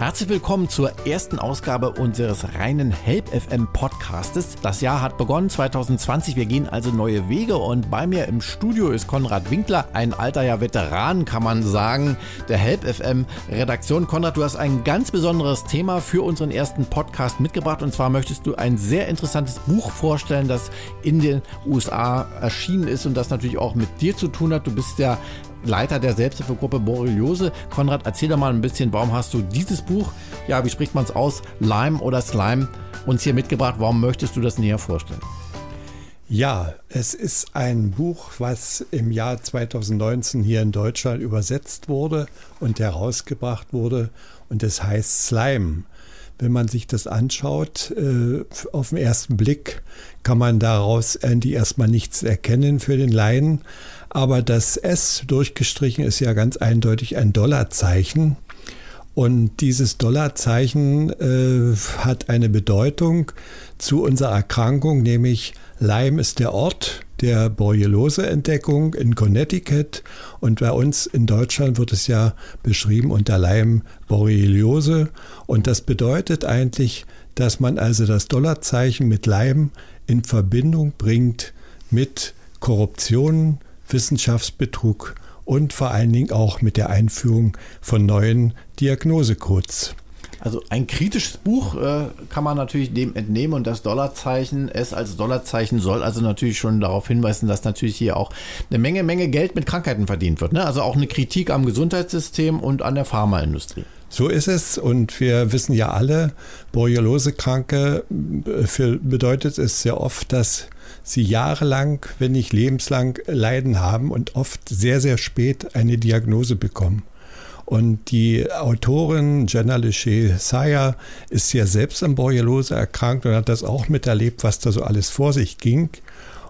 Herzlich willkommen zur ersten Ausgabe unseres reinen Help FM Podcastes. Das Jahr hat begonnen 2020. Wir gehen also neue Wege und bei mir im Studio ist Konrad Winkler, ein alter ja Veteran, kann man sagen, der Help FM Redaktion. Konrad, du hast ein ganz besonderes Thema für unseren ersten Podcast mitgebracht und zwar möchtest du ein sehr interessantes Buch vorstellen, das in den USA erschienen ist und das natürlich auch mit dir zu tun hat. Du bist ja Leiter der Selbsthilfegruppe Borreliose. Konrad, erzähl doch mal ein bisschen, warum hast du dieses Buch, ja, wie spricht man es aus, Lime oder Slime, uns hier mitgebracht? Warum möchtest du das näher vorstellen? Ja, es ist ein Buch, was im Jahr 2019 hier in Deutschland übersetzt wurde und herausgebracht wurde und es heißt Slime. Wenn man sich das anschaut, äh, auf den ersten Blick kann man daraus eigentlich erstmal nichts erkennen für den Laien. Aber das S durchgestrichen ist ja ganz eindeutig ein Dollarzeichen. Und dieses Dollarzeichen äh, hat eine Bedeutung zu unserer Erkrankung, nämlich Lyme ist der Ort der Borreliose-Entdeckung in Connecticut und bei uns in Deutschland wird es ja beschrieben unter Lyme-Borreliose und das bedeutet eigentlich, dass man also das Dollarzeichen mit Lyme in Verbindung bringt mit Korruption, Wissenschaftsbetrug und vor allen Dingen auch mit der Einführung von neuen Diagnosecodes. Also ein kritisches Buch äh, kann man natürlich dem entnehmen und das Dollarzeichen, es als Dollarzeichen soll also natürlich schon darauf hinweisen, dass natürlich hier auch eine Menge, Menge Geld mit Krankheiten verdient wird. Ne? Also auch eine Kritik am Gesundheitssystem und an der Pharmaindustrie. So ist es und wir wissen ja alle, Borreliose-Kranke äh, bedeutet es sehr oft, dass sie jahrelang, wenn nicht lebenslang Leiden haben und oft sehr, sehr spät eine Diagnose bekommen. Und die Autorin Jenna Leché Sayer ist ja selbst an Borreliose erkrankt und hat das auch miterlebt, was da so alles vor sich ging.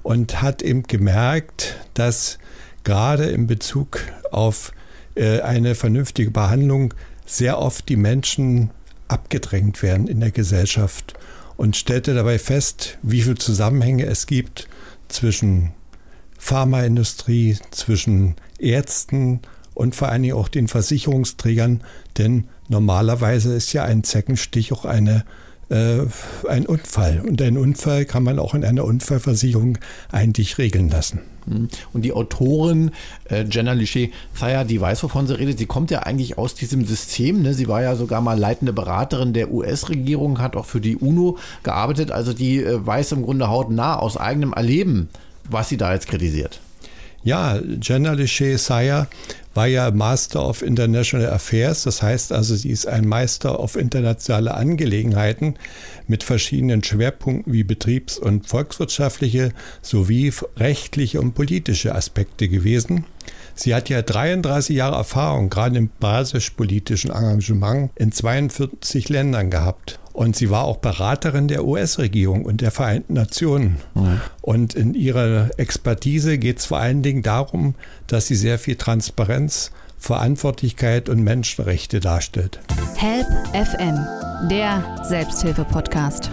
Und hat eben gemerkt, dass gerade in Bezug auf äh, eine vernünftige Behandlung sehr oft die Menschen abgedrängt werden in der Gesellschaft und stellte dabei fest, wie viele Zusammenhänge es gibt zwischen Pharmaindustrie, zwischen Ärzten und vor allen Dingen auch den Versicherungsträgern, denn normalerweise ist ja ein Zeckenstich auch eine äh, ein Unfall. Und einen Unfall kann man auch in einer Unfallversicherung eigentlich regeln lassen. Mhm. Und die Autorin äh, Jenna Lichet Thayer, die weiß, wovon sie redet. Sie kommt ja eigentlich aus diesem System. Ne? Sie war ja sogar mal leitende Beraterin der US-Regierung, hat auch für die UNO gearbeitet. Also die äh, weiß im Grunde hautnah aus eigenem Erleben, was sie da jetzt kritisiert. Ja, Jenna Lechet Sayer war ja Master of International Affairs. Das heißt also, sie ist ein Meister auf internationale Angelegenheiten mit verschiedenen Schwerpunkten wie betriebs- und volkswirtschaftliche sowie rechtliche und politische Aspekte gewesen. Sie hat ja 33 Jahre Erfahrung, gerade im basispolitischen Engagement in 42 Ländern gehabt. Und sie war auch Beraterin der US-Regierung und der Vereinten Nationen. Mhm. Und in ihrer Expertise geht es vor allen Dingen darum, dass sie sehr viel Transparenz, Verantwortlichkeit und Menschenrechte darstellt. Help FM, der Selbsthilfe-Podcast.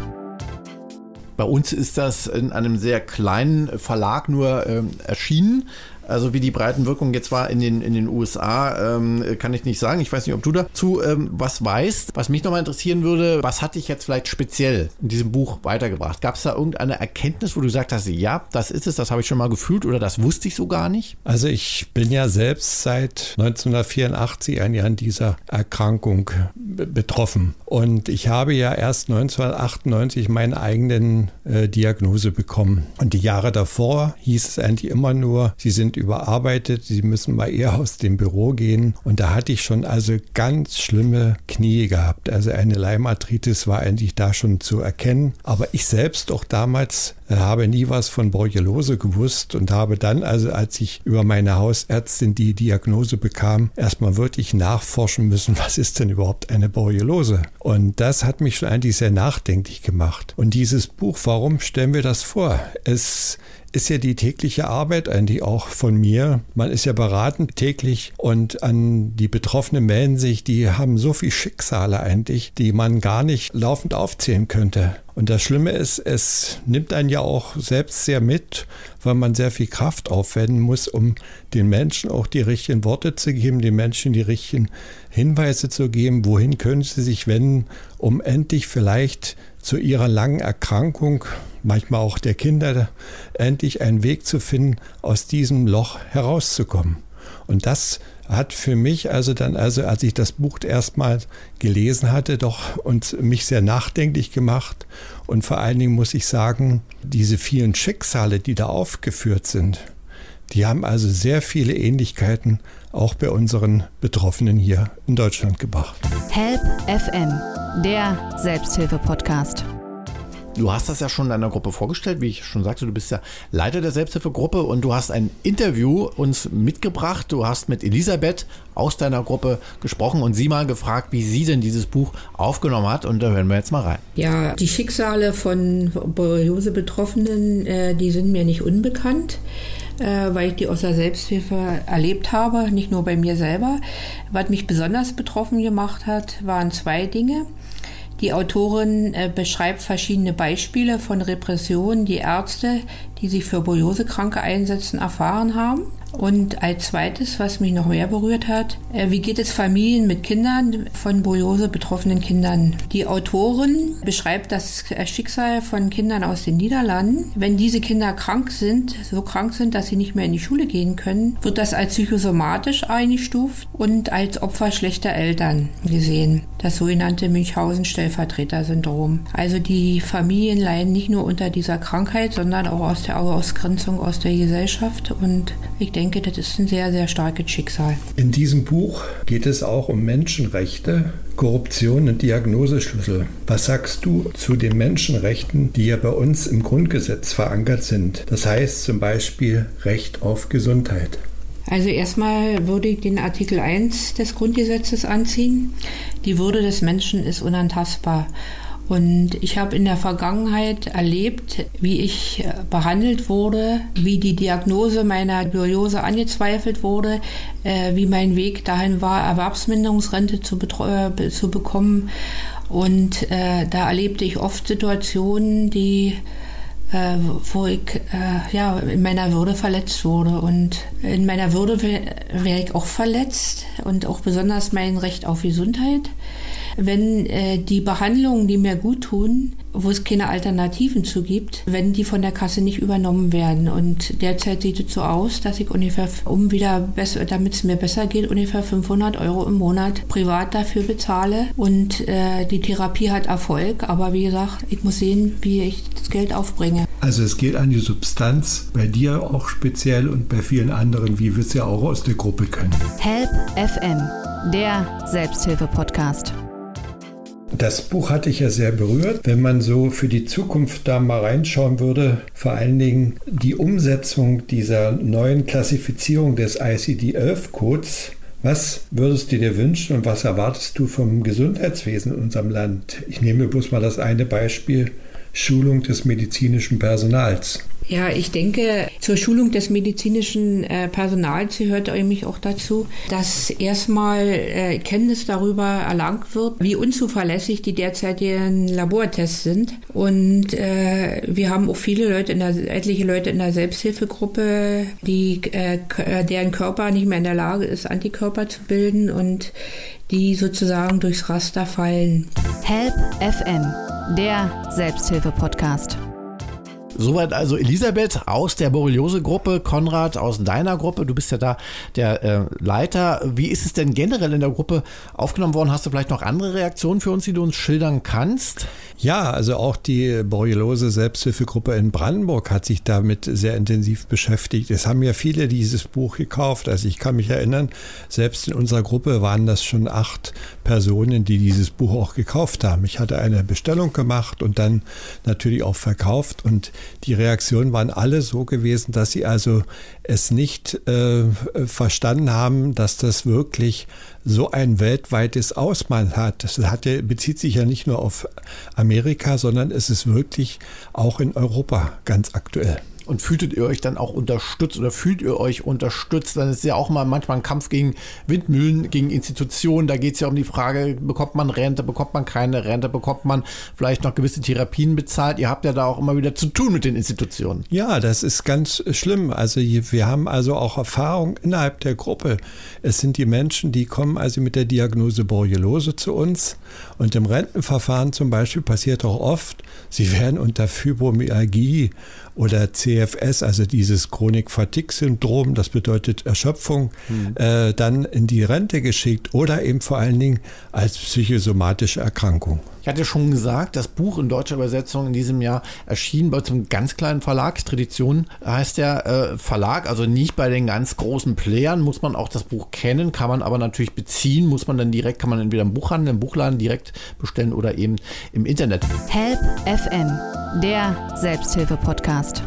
Bei uns ist das in einem sehr kleinen Verlag nur äh, erschienen. Also wie die Breitenwirkung jetzt war in den, in den USA, ähm, kann ich nicht sagen. Ich weiß nicht, ob du dazu ähm, was weißt. Was mich nochmal interessieren würde, was hat dich jetzt vielleicht speziell in diesem Buch weitergebracht? Gab es da irgendeine Erkenntnis, wo du gesagt hast, ja, das ist es, das habe ich schon mal gefühlt oder das wusste ich so gar nicht? Also ich bin ja selbst seit 1984 ein Jahr an dieser Erkrankung betroffen. Und ich habe ja erst 1998 meine eigenen äh, Diagnose bekommen. Und die Jahre davor hieß es eigentlich immer nur, sie sind überarbeitet, sie müssen mal eher aus dem Büro gehen. Und da hatte ich schon also ganz schlimme Knie gehabt. Also eine Leimarthritis war eigentlich da schon zu erkennen. Aber ich selbst auch damals äh, habe nie was von Borreliose gewusst und habe dann also, als ich über meine Hausärztin die Diagnose bekam, erstmal wirklich nachforschen müssen, was ist denn überhaupt eine Borreliose? Und das hat mich schon eigentlich sehr nachdenklich gemacht. Und dieses Buch, warum stellen wir das vor? Es ist ja die tägliche Arbeit eigentlich auch von mir. Man ist ja beraten täglich und an die Betroffenen melden sich, die haben so viele Schicksale eigentlich, die man gar nicht laufend aufzählen könnte. Und das Schlimme ist, es nimmt einen ja auch selbst sehr mit, weil man sehr viel Kraft aufwenden muss, um den Menschen auch die richtigen Worte zu geben, den Menschen die richtigen Hinweise zu geben, wohin können sie sich wenden, um endlich vielleicht zu ihrer langen Erkrankung, manchmal auch der Kinder, endlich einen Weg zu finden, aus diesem Loch herauszukommen. Und das hat für mich also dann, also als ich das Buch erstmal gelesen hatte, doch und mich sehr nachdenklich gemacht. Und vor allen Dingen muss ich sagen, diese vielen Schicksale, die da aufgeführt sind, die haben also sehr viele Ähnlichkeiten auch bei unseren Betroffenen hier in Deutschland gebracht. Help FM, der Selbsthilfe-Podcast. Du hast das ja schon in deiner Gruppe vorgestellt, wie ich schon sagte, du bist ja Leiter der Selbsthilfegruppe und du hast ein Interview uns mitgebracht. Du hast mit Elisabeth aus deiner Gruppe gesprochen und sie mal gefragt, wie sie denn dieses Buch aufgenommen hat. Und da hören wir jetzt mal rein. Ja, die Schicksale von Borreliose-Betroffenen, äh, die sind mir nicht unbekannt äh, weil ich die aus der Selbsthilfe erlebt habe, nicht nur bei mir selber. Was mich besonders betroffen gemacht hat, waren zwei Dinge. Die Autorin äh, beschreibt verschiedene Beispiele von Repressionen, die Ärzte, die sich für Borreliose-Kranke einsetzen, erfahren haben. Und als zweites, was mich noch mehr berührt hat, äh, wie geht es Familien mit Kindern von Borreliose betroffenen Kindern? Die Autorin beschreibt das Schicksal von Kindern aus den Niederlanden. Wenn diese Kinder krank sind, so krank sind, dass sie nicht mehr in die Schule gehen können, wird das als psychosomatisch eingestuft und als Opfer schlechter Eltern gesehen. Das sogenannte Münchhausen-Stellvertreter-Syndrom. Also die Familien leiden nicht nur unter dieser Krankheit, sondern auch aus der Ausgrenzung aus der Gesellschaft. Und ich denke, das ist ein sehr, sehr starkes Schicksal. In diesem Buch geht es auch um Menschenrechte, Korruption und Diagnoseschlüssel. Was sagst du zu den Menschenrechten, die ja bei uns im Grundgesetz verankert sind? Das heißt zum Beispiel Recht auf Gesundheit. Also erstmal würde ich den Artikel 1 des Grundgesetzes anziehen. Die Würde des Menschen ist unantastbar. Und ich habe in der Vergangenheit erlebt, wie ich äh, behandelt wurde, wie die Diagnose meiner Biose angezweifelt wurde, äh, wie mein Weg dahin war, Erwerbsminderungsrente zu, äh, zu bekommen. Und äh, da erlebte ich oft Situationen, die äh, wo ich äh, ja, in meiner Würde verletzt wurde. Und in meiner Würde wäre wär ich auch verletzt und auch besonders mein Recht auf Gesundheit wenn äh, die Behandlungen, die mir gut tun, wo es keine Alternativen zu gibt, wenn die von der Kasse nicht übernommen werden. Und derzeit sieht es so aus, dass ich ungefähr, um wieder besser, damit es mir besser geht, ungefähr 500 Euro im Monat privat dafür bezahle. Und äh, die Therapie hat Erfolg, aber wie gesagt, ich muss sehen, wie ich das Geld aufbringe. Also es geht an die Substanz, bei dir auch speziell und bei vielen anderen, wie wir es ja auch aus der Gruppe können. Help FM, der Selbsthilfe-Podcast. Das Buch hatte ich ja sehr berührt. Wenn man so für die Zukunft da mal reinschauen würde, vor allen Dingen die Umsetzung dieser neuen Klassifizierung des ICD-11-Codes, was würdest du dir wünschen und was erwartest du vom Gesundheitswesen in unserem Land? Ich nehme bloß mal das eine Beispiel, Schulung des medizinischen Personals. Ja, ich denke, zur Schulung des medizinischen äh, Personals gehört nämlich auch dazu, dass erstmal äh, Kenntnis darüber erlangt wird, wie unzuverlässig die derzeitigen Labortests sind. Und äh, wir haben auch viele Leute, in der, etliche Leute in der Selbsthilfegruppe, die, äh, äh, deren Körper nicht mehr in der Lage ist, Antikörper zu bilden und die sozusagen durchs Raster fallen. Help FM, der Selbsthilfe-Podcast. Soweit also Elisabeth aus der Borreliose-Gruppe, Konrad aus deiner Gruppe. Du bist ja da der äh, Leiter. Wie ist es denn generell in der Gruppe aufgenommen worden? Hast du vielleicht noch andere Reaktionen für uns, die du uns schildern kannst? Ja, also auch die Borreliose Selbsthilfegruppe in Brandenburg hat sich damit sehr intensiv beschäftigt. Es haben ja viele dieses Buch gekauft. Also ich kann mich erinnern, selbst in unserer Gruppe waren das schon acht Personen, die dieses Buch auch gekauft haben. Ich hatte eine Bestellung gemacht und dann natürlich auch verkauft und die Reaktionen waren alle so gewesen, dass sie also es nicht äh, verstanden haben, dass das wirklich so ein weltweites Ausmaß hat. Das hat bezieht sich ja nicht nur auf Amerika, sondern es ist wirklich auch in Europa ganz aktuell. Und fühltet ihr euch dann auch unterstützt oder fühlt ihr euch unterstützt? Dann ist ja auch mal manchmal ein Kampf gegen Windmühlen, gegen Institutionen. Da geht es ja um die Frage, bekommt man Rente, bekommt man keine Rente, bekommt man vielleicht noch gewisse Therapien bezahlt? Ihr habt ja da auch immer wieder zu tun mit den Institutionen. Ja, das ist ganz schlimm. Also wir haben also auch Erfahrung innerhalb der Gruppe. Es sind die Menschen, die kommen also mit der Diagnose Borreliose zu uns. Und im Rentenverfahren zum Beispiel passiert auch oft, sie werden unter Fibromyalgie oder CFS, also dieses Chronik-Fatigue-Syndrom, das bedeutet Erschöpfung, mhm. äh, dann in die Rente geschickt oder eben vor allen Dingen als psychosomatische Erkrankung. Ich hatte schon gesagt, das Buch in deutscher Übersetzung in diesem Jahr erschien bei einem ganz kleinen Verlag. Tradition heißt der äh, Verlag, also nicht bei den ganz großen Playern, muss man auch das Buch kennen, kann man aber natürlich beziehen, muss man dann direkt, kann man entweder im Buchhandel, im Buchladen direkt bestellen oder eben im Internet. Help FM, der Selbsthilfe-Podcast.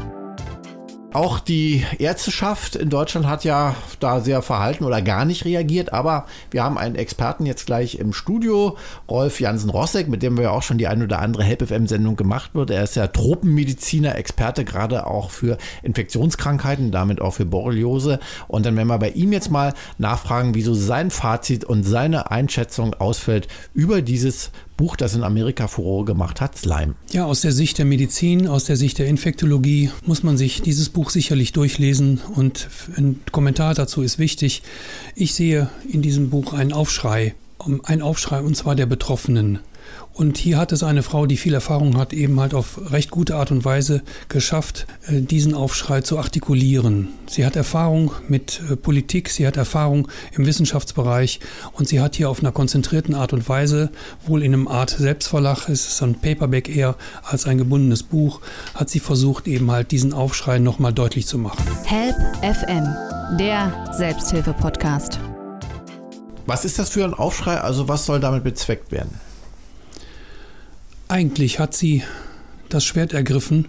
Auch die Ärzteschaft in Deutschland hat ja da sehr verhalten oder gar nicht reagiert, aber wir haben einen Experten jetzt gleich im Studio, Rolf Jansen-Rossek, mit dem wir auch schon die ein oder andere Help-FM-Sendung gemacht wird. Er ist ja Tropenmediziner, Experte gerade auch für Infektionskrankheiten, damit auch für Borreliose. Und dann werden wir bei ihm jetzt mal nachfragen, wieso sein Fazit und seine Einschätzung ausfällt über dieses Buch, das in Amerika Furore gemacht hat, Slime. Ja, aus der Sicht der Medizin, aus der Sicht der Infektologie muss man sich dieses Buch sicherlich durchlesen und ein Kommentar dazu ist wichtig. Ich sehe in diesem Buch einen Aufschrei, einen Aufschrei und zwar der Betroffenen. Und hier hat es eine Frau, die viel Erfahrung hat, eben halt auf recht gute Art und Weise geschafft, äh, diesen Aufschrei zu artikulieren. Sie hat Erfahrung mit äh, Politik, sie hat Erfahrung im Wissenschaftsbereich und sie hat hier auf einer konzentrierten Art und Weise, wohl in einem Art Selbstverlag, es ist ein Paperback eher als ein gebundenes Buch, hat sie versucht, eben halt diesen Aufschrei nochmal deutlich zu machen. Help FM, der Selbsthilfe-Podcast. Was ist das für ein Aufschrei? Also was soll damit bezweckt werden? Eigentlich hat sie das Schwert ergriffen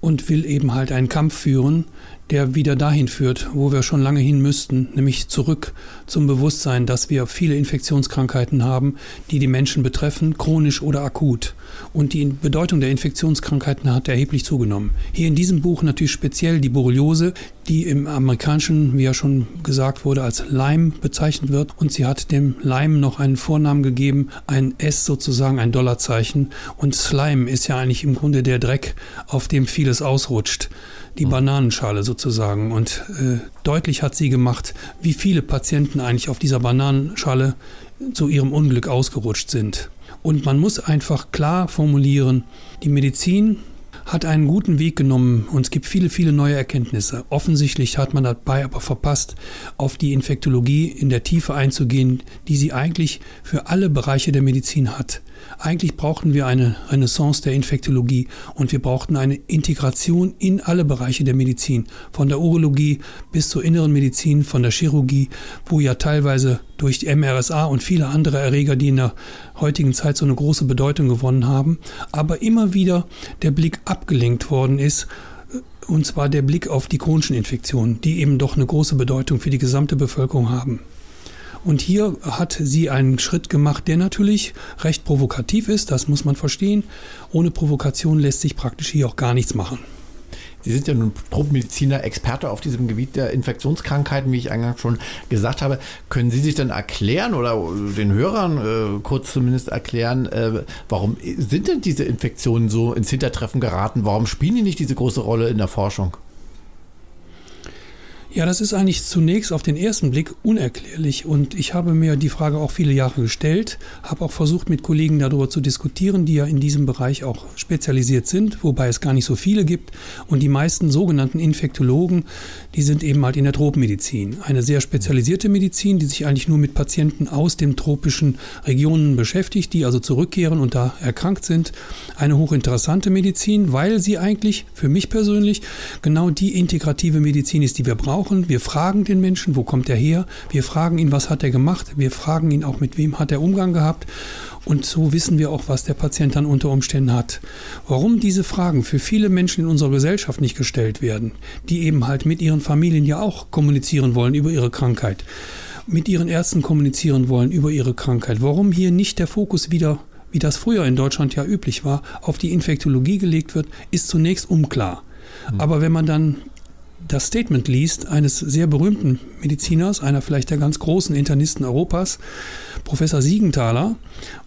und will eben halt einen Kampf führen, der wieder dahin führt, wo wir schon lange hin müssten, nämlich zurück zum Bewusstsein, dass wir viele Infektionskrankheiten haben, die die Menschen betreffen, chronisch oder akut. Und die Bedeutung der Infektionskrankheiten hat erheblich zugenommen. Hier in diesem Buch natürlich speziell die Borreliose, die im amerikanischen, wie ja schon gesagt wurde, als Lyme bezeichnet wird. Und sie hat dem Lyme noch einen Vornamen gegeben, ein S sozusagen, ein Dollarzeichen. Und Slime ist ja eigentlich im Grunde der Dreck, auf dem vieles ausrutscht die Bananenschale sozusagen. Und äh, deutlich hat sie gemacht, wie viele Patienten eigentlich auf dieser Bananenschale zu ihrem Unglück ausgerutscht sind. Und man muss einfach klar formulieren, die Medizin hat einen guten Weg genommen und es gibt viele, viele neue Erkenntnisse. Offensichtlich hat man dabei aber verpasst, auf die Infektologie in der Tiefe einzugehen, die sie eigentlich für alle Bereiche der Medizin hat. Eigentlich brauchten wir eine Renaissance der Infektologie und wir brauchten eine Integration in alle Bereiche der Medizin, von der Urologie bis zur inneren Medizin, von der Chirurgie, wo ja teilweise durch die MRSA und viele andere Erreger, die in der heutigen Zeit so eine große Bedeutung gewonnen haben, aber immer wieder der Blick abgelenkt worden ist und zwar der Blick auf die chronischen Infektionen, die eben doch eine große Bedeutung für die gesamte Bevölkerung haben. Und hier hat sie einen Schritt gemacht, der natürlich recht provokativ ist, das muss man verstehen. Ohne Provokation lässt sich praktisch hier auch gar nichts machen. Sie sind ja nun Truppmediziner, Experte auf diesem Gebiet der Infektionskrankheiten, wie ich eingangs schon gesagt habe. Können Sie sich denn erklären oder den Hörern äh, kurz zumindest erklären, äh, warum sind denn diese Infektionen so ins Hintertreffen geraten? Warum spielen die nicht diese große Rolle in der Forschung? Ja, das ist eigentlich zunächst auf den ersten Blick unerklärlich und ich habe mir die Frage auch viele Jahre gestellt, habe auch versucht mit Kollegen darüber zu diskutieren, die ja in diesem Bereich auch spezialisiert sind, wobei es gar nicht so viele gibt. Und die meisten sogenannten Infektologen, die sind eben halt in der Tropenmedizin, eine sehr spezialisierte Medizin, die sich eigentlich nur mit Patienten aus den tropischen Regionen beschäftigt, die also zurückkehren und da erkrankt sind. Eine hochinteressante Medizin, weil sie eigentlich für mich persönlich genau die integrative Medizin ist, die wir brauchen brauchen. Wir fragen den Menschen, wo kommt er her? Wir fragen ihn, was hat er gemacht? Wir fragen ihn auch, mit wem hat er Umgang gehabt? Und so wissen wir auch, was der Patient dann unter Umständen hat. Warum diese Fragen für viele Menschen in unserer Gesellschaft nicht gestellt werden, die eben halt mit ihren Familien ja auch kommunizieren wollen über ihre Krankheit, mit ihren Ärzten kommunizieren wollen über ihre Krankheit. Warum hier nicht der Fokus wieder, wie das früher in Deutschland ja üblich war, auf die Infektologie gelegt wird, ist zunächst unklar. Mhm. Aber wenn man dann das Statement liest eines sehr berühmten Mediziners, einer vielleicht der ganz großen Internisten Europas, Professor Siegenthaler.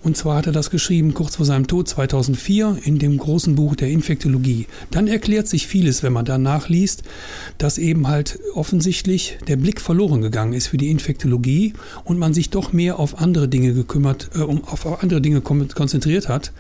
Und zwar hat er das geschrieben kurz vor seinem Tod 2004 in dem großen Buch der Infektologie. Dann erklärt sich vieles, wenn man da nachliest, dass eben halt offensichtlich der Blick verloren gegangen ist für die Infektologie und man sich doch mehr auf andere Dinge gekümmert, äh, um auf andere Dinge konzentriert hat.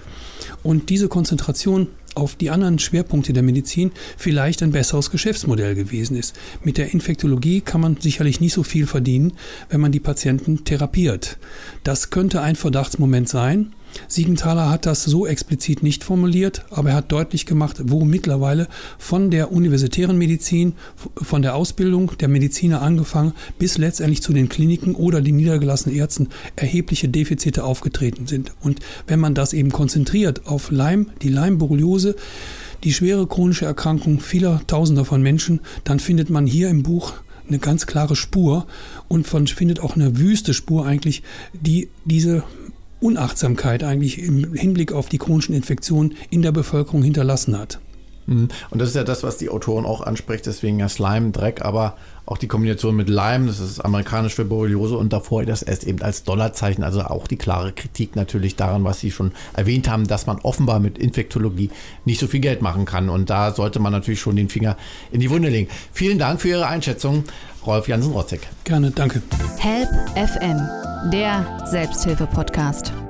Und diese Konzentration auf die anderen Schwerpunkte der Medizin vielleicht ein besseres Geschäftsmodell gewesen ist. Mit der Infektologie kann man sicherlich nicht so viel verdienen, wenn man die Patienten therapiert. Das könnte ein Verdachtsmoment sein. Siegenthaler hat das so explizit nicht formuliert, aber er hat deutlich gemacht, wo mittlerweile von der universitären Medizin, von der Ausbildung der Mediziner angefangen bis letztendlich zu den Kliniken oder den niedergelassenen Ärzten erhebliche Defizite aufgetreten sind. Und wenn man das eben konzentriert auf Leim, die Leimborreliose, die schwere chronische Erkrankung vieler Tausender von Menschen, dann findet man hier im Buch eine ganz klare Spur und von, findet auch eine wüste Spur eigentlich, die diese Unachtsamkeit eigentlich im Hinblick auf die chronischen Infektionen in der Bevölkerung hinterlassen hat. Mhm. Und das ist ja das, was die Autoren auch anspricht, deswegen ja Slime, Dreck, aber auch die Kombination mit Lyme, das ist amerikanisch für Borreliose und davor das erst eben als Dollarzeichen, also auch die klare Kritik natürlich daran, was Sie schon erwähnt haben, dass man offenbar mit Infektologie nicht so viel Geld machen kann und da sollte man natürlich schon den Finger in die Wunde legen. Vielen Dank für Ihre Einschätzung, Rolf Jansen-Rotzek. Gerne, danke. Help FM, der Selbsthilfe-Podcast.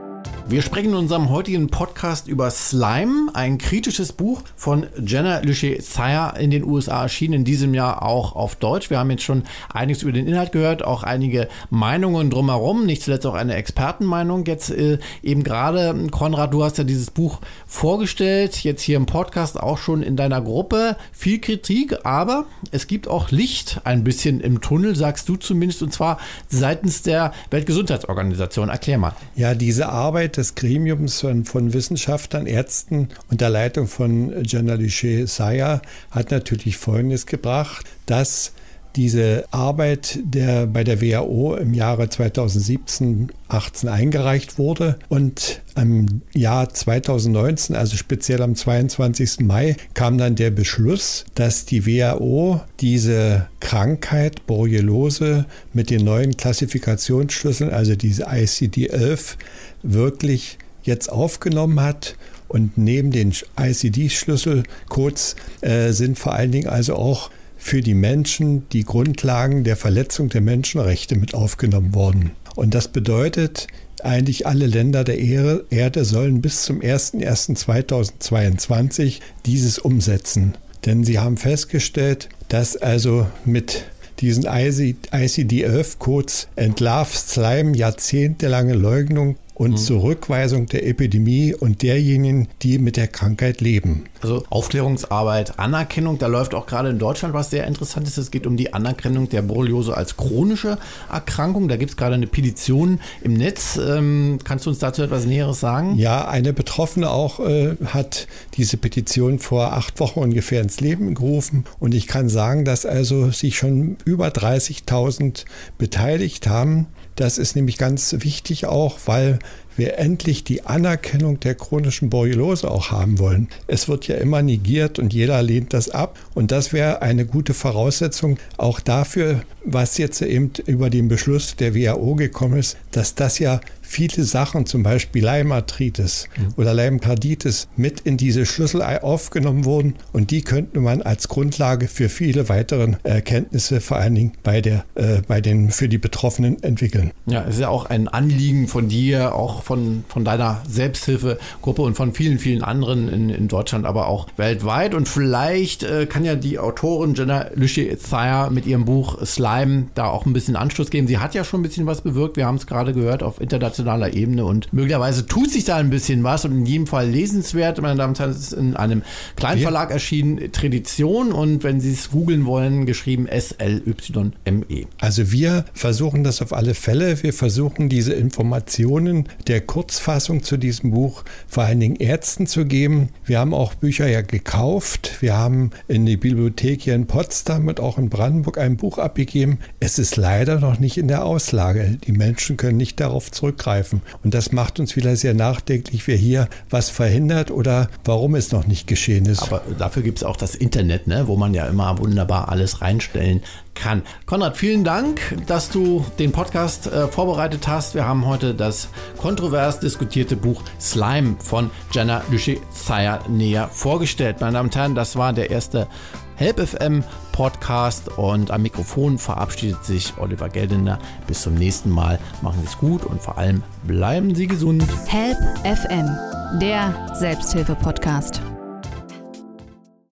Wir sprechen in unserem heutigen Podcast über Slime, ein kritisches Buch von Jenna Luche-Sayer in den USA erschienen, in diesem Jahr auch auf Deutsch. Wir haben jetzt schon einiges über den Inhalt gehört, auch einige Meinungen drumherum, nicht zuletzt auch eine Expertenmeinung. Jetzt äh, eben gerade, Konrad, du hast ja dieses Buch vorgestellt, jetzt hier im Podcast auch schon in deiner Gruppe. Viel Kritik, aber es gibt auch Licht ein bisschen im Tunnel, sagst du zumindest, und zwar seitens der Weltgesundheitsorganisation. Erklär mal. Ja, diese Arbeit des Gremiums von, Wissenschaftlern, Ärzten unter Leitung von Duché Saya hat natürlich Folgendes gebracht, dass diese Arbeit der bei der WHO im Jahre 2017 18 eingereicht wurde und im Jahr 2019, also speziell am 22. Mai, kam dann der Beschluss, dass die WHO diese Krankheit Borreliose mit den neuen Klassifikationsschlüsseln, also diese ICD-11, wirklich jetzt aufgenommen hat. Und neben den ICD-Schlüsselcodes äh, sind vor allen Dingen also auch für die Menschen die Grundlagen der Verletzung der Menschenrechte mit aufgenommen worden. Und das bedeutet, eigentlich alle Länder der Erde sollen bis zum 01.01.2022 dieses umsetzen. Denn sie haben festgestellt, dass also mit diesen ICD-11-Codes entlarvt Slime jahrzehntelange Leugnung und mhm. Zurückweisung der Epidemie und derjenigen, die mit der Krankheit leben. Also Aufklärungsarbeit, Anerkennung, da läuft auch gerade in Deutschland was sehr Interessantes. Es geht um die Anerkennung der Borreliose als chronische Erkrankung. Da gibt es gerade eine Petition im Netz. Ähm, kannst du uns dazu etwas Näheres sagen? Ja, eine Betroffene auch äh, hat diese Petition vor acht Wochen ungefähr ins Leben gerufen. Und ich kann sagen, dass also sich schon über 30.000 beteiligt haben. Das ist nämlich ganz wichtig auch, weil wir endlich die Anerkennung der chronischen Borreliose auch haben wollen. Es wird ja immer negiert und jeder lehnt das ab. Und das wäre eine gute Voraussetzung auch dafür, was jetzt eben über den Beschluss der WHO gekommen ist, dass das ja viele Sachen, zum Beispiel Leimarthritis mhm. oder Leimkarditis, mit in diese Schlüssel aufgenommen wurden und die könnte man als Grundlage für viele weitere Erkenntnisse vor allen Dingen bei der, äh, bei den für die Betroffenen entwickeln. Ja, es ist ja auch ein Anliegen von dir, auch von, von deiner Selbsthilfegruppe und von vielen, vielen anderen in, in Deutschland, aber auch weltweit. Und vielleicht äh, kann ja die Autorin Jenna Lushi-Thayer mit ihrem Buch Slime da auch ein bisschen Anschluss geben. Sie hat ja schon ein bisschen was bewirkt. Wir haben es gerade gehört auf internationaler Ebene und möglicherweise tut sich da ein bisschen was und in jedem Fall lesenswert. Meine Damen und Herren, es ist in einem Kleinverlag erschienen, Tradition und wenn Sie es googeln wollen, geschrieben S-L-Y-M-E. Also wir versuchen das auf alle Fälle. Wir versuchen diese Informationen der der Kurzfassung zu diesem Buch vor allen Dingen Ärzten zu geben. Wir haben auch Bücher ja gekauft. Wir haben in die Bibliothek hier in Potsdam und auch in Brandenburg ein Buch abgegeben. Es ist leider noch nicht in der Auslage. Die Menschen können nicht darauf zurückgreifen. Und das macht uns wieder sehr nachdenklich, wer hier was verhindert oder warum es noch nicht geschehen ist. Aber dafür gibt es auch das Internet, ne, wo man ja immer wunderbar alles reinstellen kann. Konrad, vielen Dank, dass du den Podcast äh, vorbereitet hast. Wir haben heute das kontrovers diskutierte Buch Slime von Jenna Lüsche-Zeyer näher vorgestellt. Meine Damen und Herren, das war der erste Help FM Podcast und am Mikrofon verabschiedet sich Oliver Geldener. Bis zum nächsten Mal. Machen Sie es gut und vor allem bleiben Sie gesund. Help FM, der Selbsthilfe-Podcast.